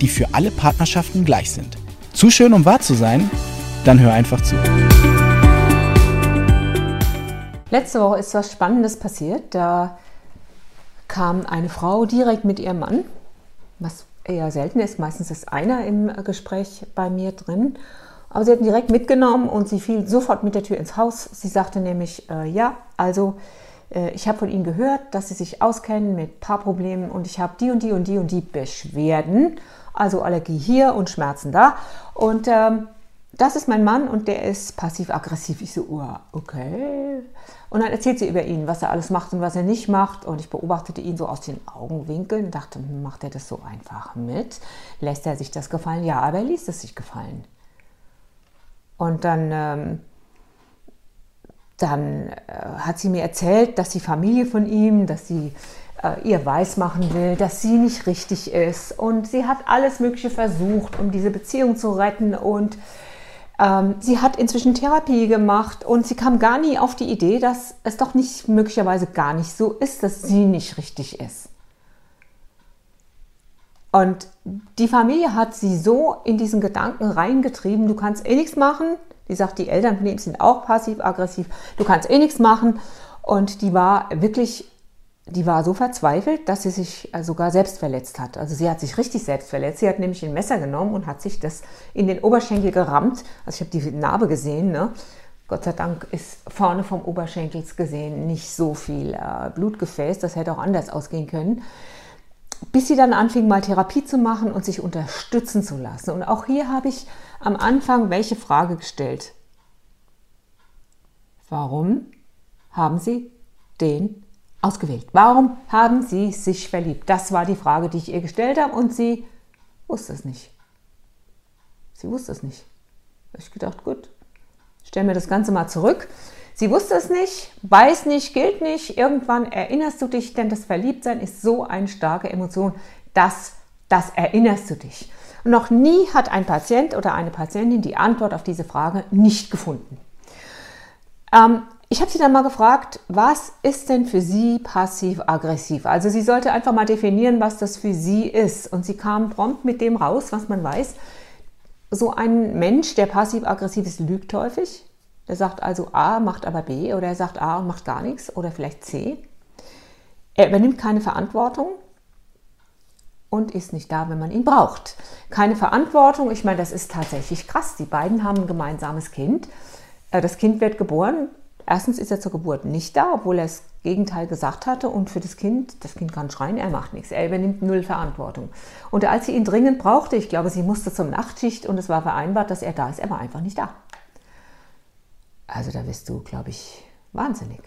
die für alle Partnerschaften gleich sind. Zu schön, um wahr zu sein? Dann hör einfach zu. Letzte Woche ist was Spannendes passiert. Da kam eine Frau direkt mit ihrem Mann, was eher selten ist. Meistens ist einer im Gespräch bei mir drin. Aber sie hat ihn direkt mitgenommen und sie fiel sofort mit der Tür ins Haus. Sie sagte nämlich, äh, ja, also äh, ich habe von Ihnen gehört, dass Sie sich auskennen mit Paarproblemen und ich habe die und die und die und die Beschwerden. Also Allergie hier und Schmerzen da. Und ähm, das ist mein Mann und der ist passiv-aggressiv. Ich so, oh, okay. Und dann erzählt sie über ihn, was er alles macht und was er nicht macht. Und ich beobachtete ihn so aus den Augenwinkeln und dachte, hm, macht er das so einfach mit? Lässt er sich das gefallen? Ja, aber er ließ es sich gefallen. Und dann ähm, dann äh, hat sie mir erzählt, dass die Familie von ihm, dass sie ihr weismachen will, dass sie nicht richtig ist. Und sie hat alles Mögliche versucht, um diese Beziehung zu retten. Und ähm, sie hat inzwischen Therapie gemacht und sie kam gar nie auf die Idee, dass es doch nicht möglicherweise gar nicht so ist, dass sie nicht richtig ist. Und die Familie hat sie so in diesen Gedanken reingetrieben, du kannst eh nichts machen, die sagt, die Eltern von ihm sind auch passiv-aggressiv. Du kannst eh nichts machen. Und die war wirklich, die war so verzweifelt, dass sie sich äh, sogar selbst verletzt hat. Also sie hat sich richtig selbst verletzt. Sie hat nämlich ein Messer genommen und hat sich das in den Oberschenkel gerammt. Also ich habe die Narbe gesehen. Ne? Gott sei Dank ist vorne vom Oberschenkel gesehen nicht so viel äh, Blutgefäß. Das hätte auch anders ausgehen können bis sie dann anfing, mal Therapie zu machen und sich unterstützen zu lassen. Und auch hier habe ich am Anfang welche Frage gestellt. Warum haben Sie den ausgewählt? Warum haben Sie sich verliebt? Das war die Frage, die ich ihr gestellt habe und sie wusste es nicht. Sie wusste es nicht. Ich gedacht, gut, stellen wir das Ganze mal zurück. Sie wusste es nicht, weiß nicht, gilt nicht. Irgendwann erinnerst du dich, denn das Verliebtsein ist so eine starke Emotion, dass das erinnerst du dich. Und noch nie hat ein Patient oder eine Patientin die Antwort auf diese Frage nicht gefunden. Ähm, ich habe sie dann mal gefragt, was ist denn für sie passiv-aggressiv? Also sie sollte einfach mal definieren, was das für sie ist. Und sie kam prompt mit dem raus, was man weiß. So ein Mensch, der passiv-aggressiv ist, lügt häufig. Der sagt also A, macht aber B oder er sagt A und macht gar nichts oder vielleicht C. Er übernimmt keine Verantwortung und ist nicht da, wenn man ihn braucht. Keine Verantwortung, ich meine, das ist tatsächlich krass. Die beiden haben ein gemeinsames Kind. Äh, das Kind wird geboren. Erstens ist er zur Geburt nicht da, obwohl er das Gegenteil gesagt hatte. Und für das Kind, das Kind kann schreien, er macht nichts. Er übernimmt null Verantwortung. Und als sie ihn dringend brauchte, ich glaube, sie musste zum Nachtschicht und es war vereinbart, dass er da ist, er war einfach nicht da. Also da bist du, glaube ich, wahnsinnig.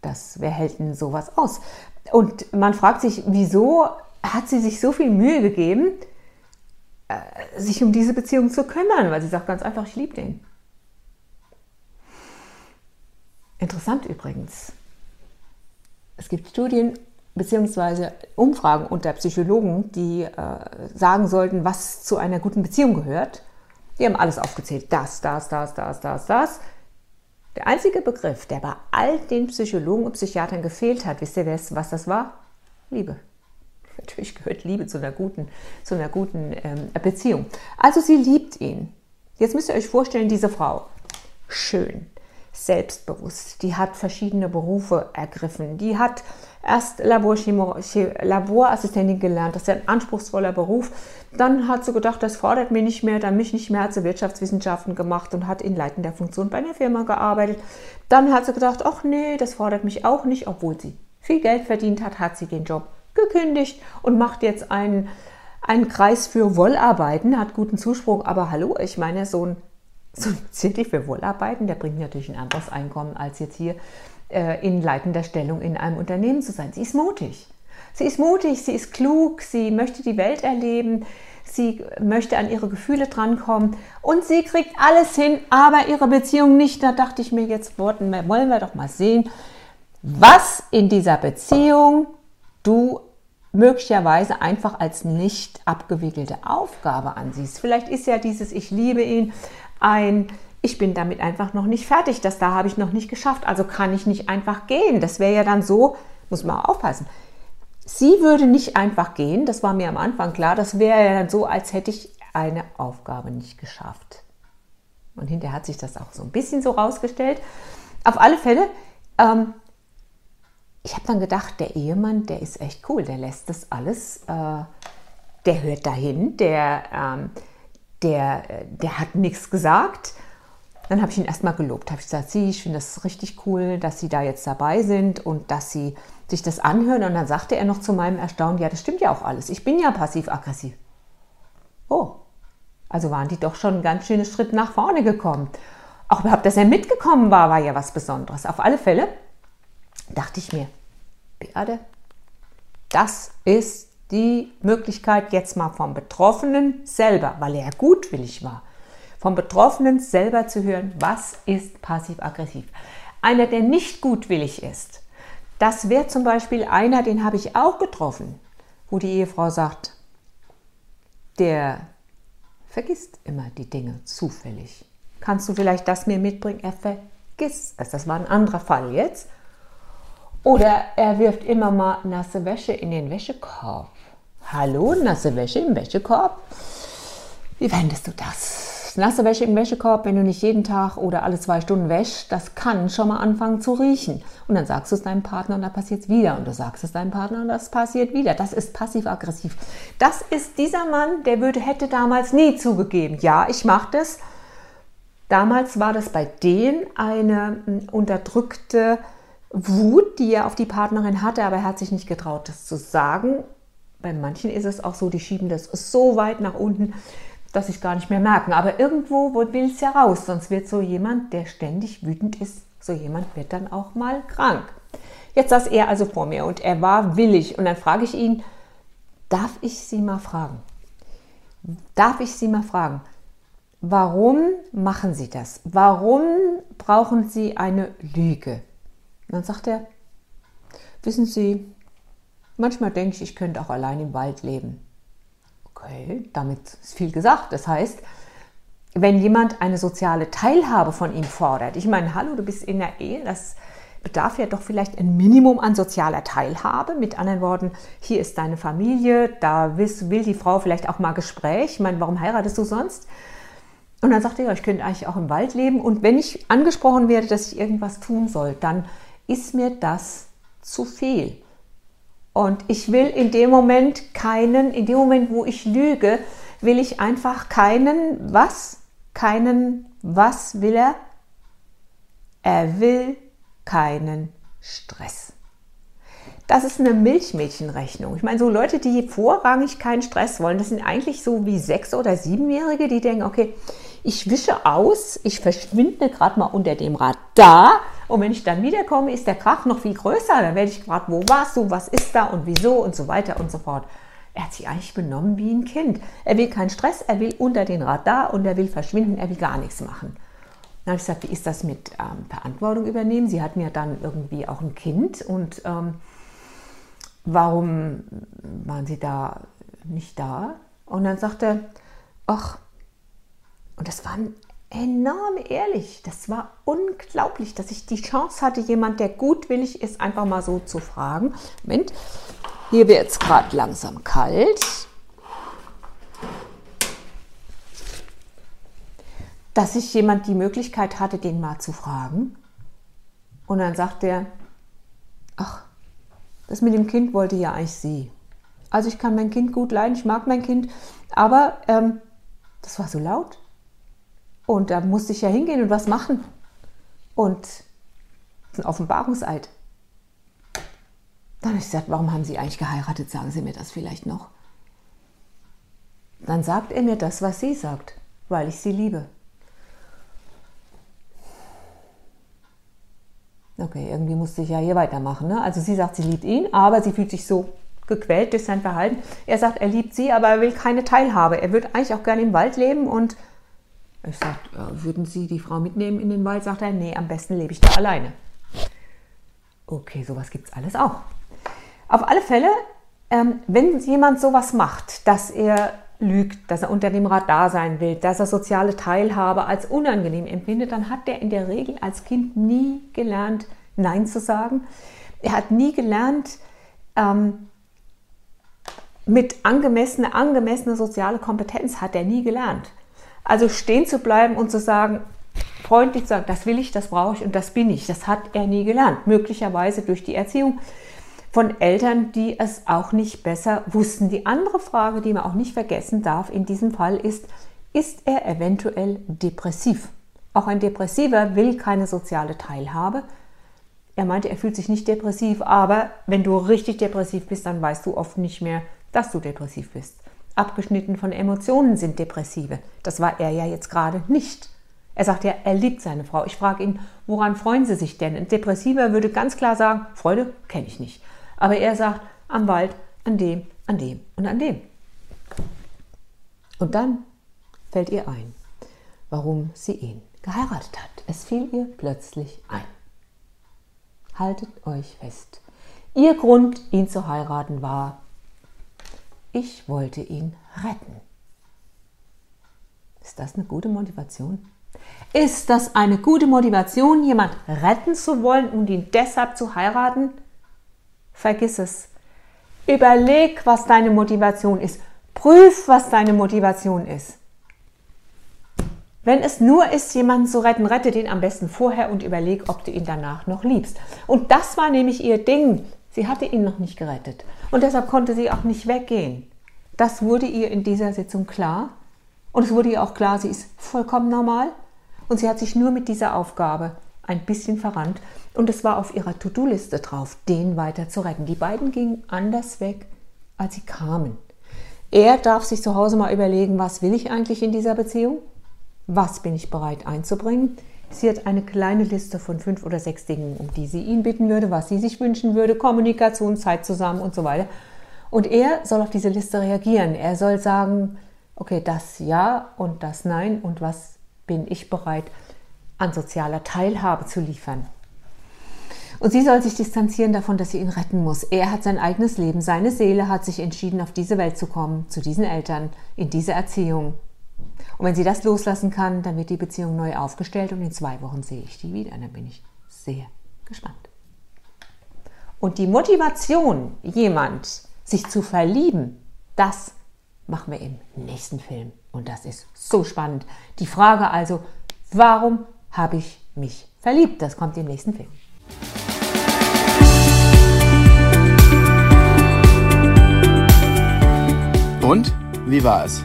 Das, wer hält denn sowas aus? Und man fragt sich, wieso hat sie sich so viel Mühe gegeben, äh, sich um diese Beziehung zu kümmern? Weil sie sagt ganz einfach, ich liebe den. Interessant übrigens. Es gibt Studien bzw. Umfragen unter Psychologen, die äh, sagen sollten, was zu einer guten Beziehung gehört. Die haben alles aufgezählt. Das, das, das, das, das, das. Der einzige Begriff, der bei all den Psychologen und Psychiatern gefehlt hat, wisst ihr, was das war? Liebe. Natürlich gehört Liebe zu einer guten, zu einer guten ähm, Beziehung. Also sie liebt ihn. Jetzt müsst ihr euch vorstellen, diese Frau, schön, selbstbewusst, die hat verschiedene Berufe ergriffen, die hat erst Laborassistentin gelernt, das ist ein anspruchsvoller Beruf. Dann hat sie gedacht, das fordert mir nicht mehr, dann mich nicht mehr, hat sie Wirtschaftswissenschaften gemacht und hat in leitender Funktion bei einer Firma gearbeitet. Dann hat sie gedacht, ach nee, das fordert mich auch nicht, obwohl sie viel Geld verdient hat, hat sie den Job gekündigt und macht jetzt einen, einen Kreis für Wollarbeiten, hat guten Zuspruch, aber hallo, ich meine, so ein, so ein City für Wollarbeiten, der bringt natürlich ein anderes Einkommen als jetzt hier äh, in leitender Stellung in einem Unternehmen zu sein. Sie ist mutig. Sie ist mutig, sie ist klug, sie möchte die Welt erleben, sie möchte an ihre Gefühle drankommen und sie kriegt alles hin, aber ihre Beziehung nicht. Da dachte ich mir, jetzt wollen wir doch mal sehen, was in dieser Beziehung du möglicherweise einfach als nicht abgewickelte Aufgabe ansiehst. Vielleicht ist ja dieses Ich liebe ihn ein ich bin damit einfach noch nicht fertig, das da habe ich noch nicht geschafft, also kann ich nicht einfach gehen. Das wäre ja dann so, muss man aufpassen. Sie würde nicht einfach gehen, das war mir am Anfang klar, das wäre ja dann so, als hätte ich eine Aufgabe nicht geschafft. Und hinterher hat sich das auch so ein bisschen so rausgestellt. Auf alle Fälle, ähm, ich habe dann gedacht, der Ehemann, der ist echt cool, der lässt das alles, äh, der hört dahin, der, ähm, der, der hat nichts gesagt dann habe ich ihn erstmal gelobt. Habe ich gesagt, Sie, ich finde das richtig cool, dass Sie da jetzt dabei sind und dass Sie sich das anhören. Und dann sagte er noch zu meinem Erstaunen, ja, das stimmt ja auch alles. Ich bin ja passiv-aggressiv. Oh, also waren die doch schon einen ganz schönen Schritt nach vorne gekommen. Auch überhaupt, dass er mitgekommen war, war ja was Besonderes. Auf alle Fälle dachte ich mir, Beate, das ist die Möglichkeit jetzt mal vom Betroffenen selber, weil er gutwillig war, vom Betroffenen selber zu hören, was ist passiv-aggressiv. Einer, der nicht gutwillig ist, das wäre zum Beispiel einer, den habe ich auch getroffen, wo die Ehefrau sagt, der vergisst immer die Dinge zufällig. Kannst du vielleicht das mir mitbringen? Er vergisst es. Das war ein anderer Fall jetzt. Oder er wirft immer mal nasse Wäsche in den Wäschekorb. Hallo, nasse Wäsche im Wäschekorb? Wie wendest du das? nasse Wäsche im Wäschekorb, wenn du nicht jeden Tag oder alle zwei Stunden wäschst, das kann schon mal anfangen zu riechen. Und dann sagst du es deinem Partner und dann passiert es wieder. Und du sagst es deinem Partner und das passiert wieder. Das ist passiv-aggressiv. Das ist dieser Mann, der würde, hätte damals nie zugegeben. Ja, ich mache das. Damals war das bei denen eine hm, unterdrückte Wut, die er auf die Partnerin hatte, aber er hat sich nicht getraut, das zu sagen. Bei manchen ist es auch so, die schieben das so weit nach unten, dass ich gar nicht mehr merken. Aber irgendwo will es ja raus, sonst wird so jemand, der ständig wütend ist, so jemand wird dann auch mal krank. Jetzt saß er also vor mir und er war willig und dann frage ich ihn, darf ich Sie mal fragen? Darf ich Sie mal fragen, warum machen Sie das? Warum brauchen Sie eine Lüge? Und dann sagt er, wissen Sie, manchmal denke ich, ich könnte auch allein im Wald leben. Okay, damit ist viel gesagt. Das heißt, wenn jemand eine soziale Teilhabe von ihm fordert, ich meine, hallo, du bist in der Ehe, das bedarf ja doch vielleicht ein Minimum an sozialer Teilhabe. Mit anderen Worten, hier ist deine Familie, da will die Frau vielleicht auch mal Gespräch. Ich meine, warum heiratest du sonst? Und dann sagt er, ja, ich könnte eigentlich auch im Wald leben. Und wenn ich angesprochen werde, dass ich irgendwas tun soll, dann ist mir das zu viel. Und ich will in dem Moment keinen, in dem Moment, wo ich lüge, will ich einfach keinen, was? Keinen, was will er? Er will keinen Stress. Das ist eine Milchmädchenrechnung. Ich meine, so Leute, die vorrangig keinen Stress wollen, das sind eigentlich so wie Sechs- oder Siebenjährige, die denken, okay, ich wische aus, ich verschwinde gerade mal unter dem Radar und wenn ich dann wiederkomme, ist der Krach noch viel größer. Dann werde ich gefragt, wo warst du, was ist da und wieso und so weiter und so fort. Er hat sich eigentlich benommen wie ein Kind. Er will keinen Stress, er will unter den Radar und er will verschwinden, er will gar nichts machen. Dann habe ich gesagt, wie ist das mit ähm, Verantwortung übernehmen? Sie hatten ja dann irgendwie auch ein Kind und ähm, warum waren Sie da nicht da? Und dann sagte er, ach, und das war enorm ehrlich. Das war unglaublich, dass ich die Chance hatte, jemand, der gutwillig ist, einfach mal so zu fragen. Moment, hier wird es gerade langsam kalt. Dass ich jemand die Möglichkeit hatte, den mal zu fragen. Und dann sagt er, ach, das mit dem Kind wollte ja eigentlich sie. Also ich kann mein Kind gut leiden, ich mag mein Kind, aber ähm, das war so laut. Und da musste ich ja hingehen und was machen. Und ein Offenbarungseid. Dann habe ich gesagt, warum haben Sie eigentlich geheiratet? Sagen Sie mir das vielleicht noch. Dann sagt er mir das, was sie sagt, weil ich sie liebe. Okay, irgendwie musste ich ja hier weitermachen. Ne? Also sie sagt, sie liebt ihn, aber sie fühlt sich so gequält durch sein Verhalten. Er sagt, er liebt sie, aber er will keine Teilhabe. Er würde eigentlich auch gerne im Wald leben und ich sage, würden Sie die Frau mitnehmen in den Wald? Sagt er, nee, am besten lebe ich da alleine. Okay, sowas gibt es alles auch. Auf alle Fälle, ähm, wenn jemand sowas macht, dass er lügt, dass er unter dem Radar sein will, dass er soziale Teilhabe als unangenehm empfindet, dann hat er in der Regel als Kind nie gelernt, Nein zu sagen. Er hat nie gelernt, ähm, mit angemessener, angemessener soziale Kompetenz hat er nie gelernt. Also stehen zu bleiben und zu sagen, freundlich zu sagen, das will ich, das brauche ich und das bin ich, das hat er nie gelernt. Möglicherweise durch die Erziehung von Eltern, die es auch nicht besser wussten. Die andere Frage, die man auch nicht vergessen darf in diesem Fall ist, ist er eventuell depressiv? Auch ein Depressiver will keine soziale Teilhabe. Er meinte, er fühlt sich nicht depressiv, aber wenn du richtig depressiv bist, dann weißt du oft nicht mehr, dass du depressiv bist. Abgeschnitten von Emotionen sind Depressive. Das war er ja jetzt gerade nicht. Er sagt ja, er liebt seine Frau. Ich frage ihn, woran freuen Sie sich denn? Ein Depressiver würde ganz klar sagen, Freude kenne ich nicht. Aber er sagt, am Wald, an dem, an dem und an dem. Und dann fällt ihr ein, warum sie ihn geheiratet hat. Es fiel ihr plötzlich ein. Haltet euch fest. Ihr Grund, ihn zu heiraten, war, ich wollte ihn retten. Ist das eine gute Motivation? Ist das eine gute Motivation, jemand retten zu wollen und ihn deshalb zu heiraten? Vergiss es. Überleg, was deine Motivation ist. Prüf, was deine Motivation ist. Wenn es nur ist, jemanden zu retten, rette den am besten vorher und überleg, ob du ihn danach noch liebst. Und das war nämlich ihr Ding. Sie hatte ihn noch nicht gerettet. Und deshalb konnte sie auch nicht weggehen. Das wurde ihr in dieser Sitzung klar. Und es wurde ihr auch klar, sie ist vollkommen normal. Und sie hat sich nur mit dieser Aufgabe ein bisschen verrannt. Und es war auf ihrer To-Do-Liste drauf, den weiter zu retten. Die beiden gingen anders weg, als sie kamen. Er darf sich zu Hause mal überlegen, was will ich eigentlich in dieser Beziehung? Was bin ich bereit einzubringen? Sie hat eine kleine Liste von fünf oder sechs Dingen, um die sie ihn bitten würde, was sie sich wünschen würde, Kommunikation, Zeit zusammen und so weiter. Und er soll auf diese Liste reagieren. Er soll sagen, okay, das ja und das nein und was bin ich bereit an sozialer Teilhabe zu liefern. Und sie soll sich distanzieren davon, dass sie ihn retten muss. Er hat sein eigenes Leben, seine Seele hat sich entschieden, auf diese Welt zu kommen, zu diesen Eltern, in diese Erziehung. Und wenn sie das loslassen kann, dann wird die Beziehung neu aufgestellt und in zwei Wochen sehe ich die wieder. Dann bin ich sehr gespannt. Und die Motivation, jemand sich zu verlieben, das machen wir im nächsten Film. Und das ist so spannend. Die Frage also, warum habe ich mich verliebt? Das kommt im nächsten Film. Und wie war es?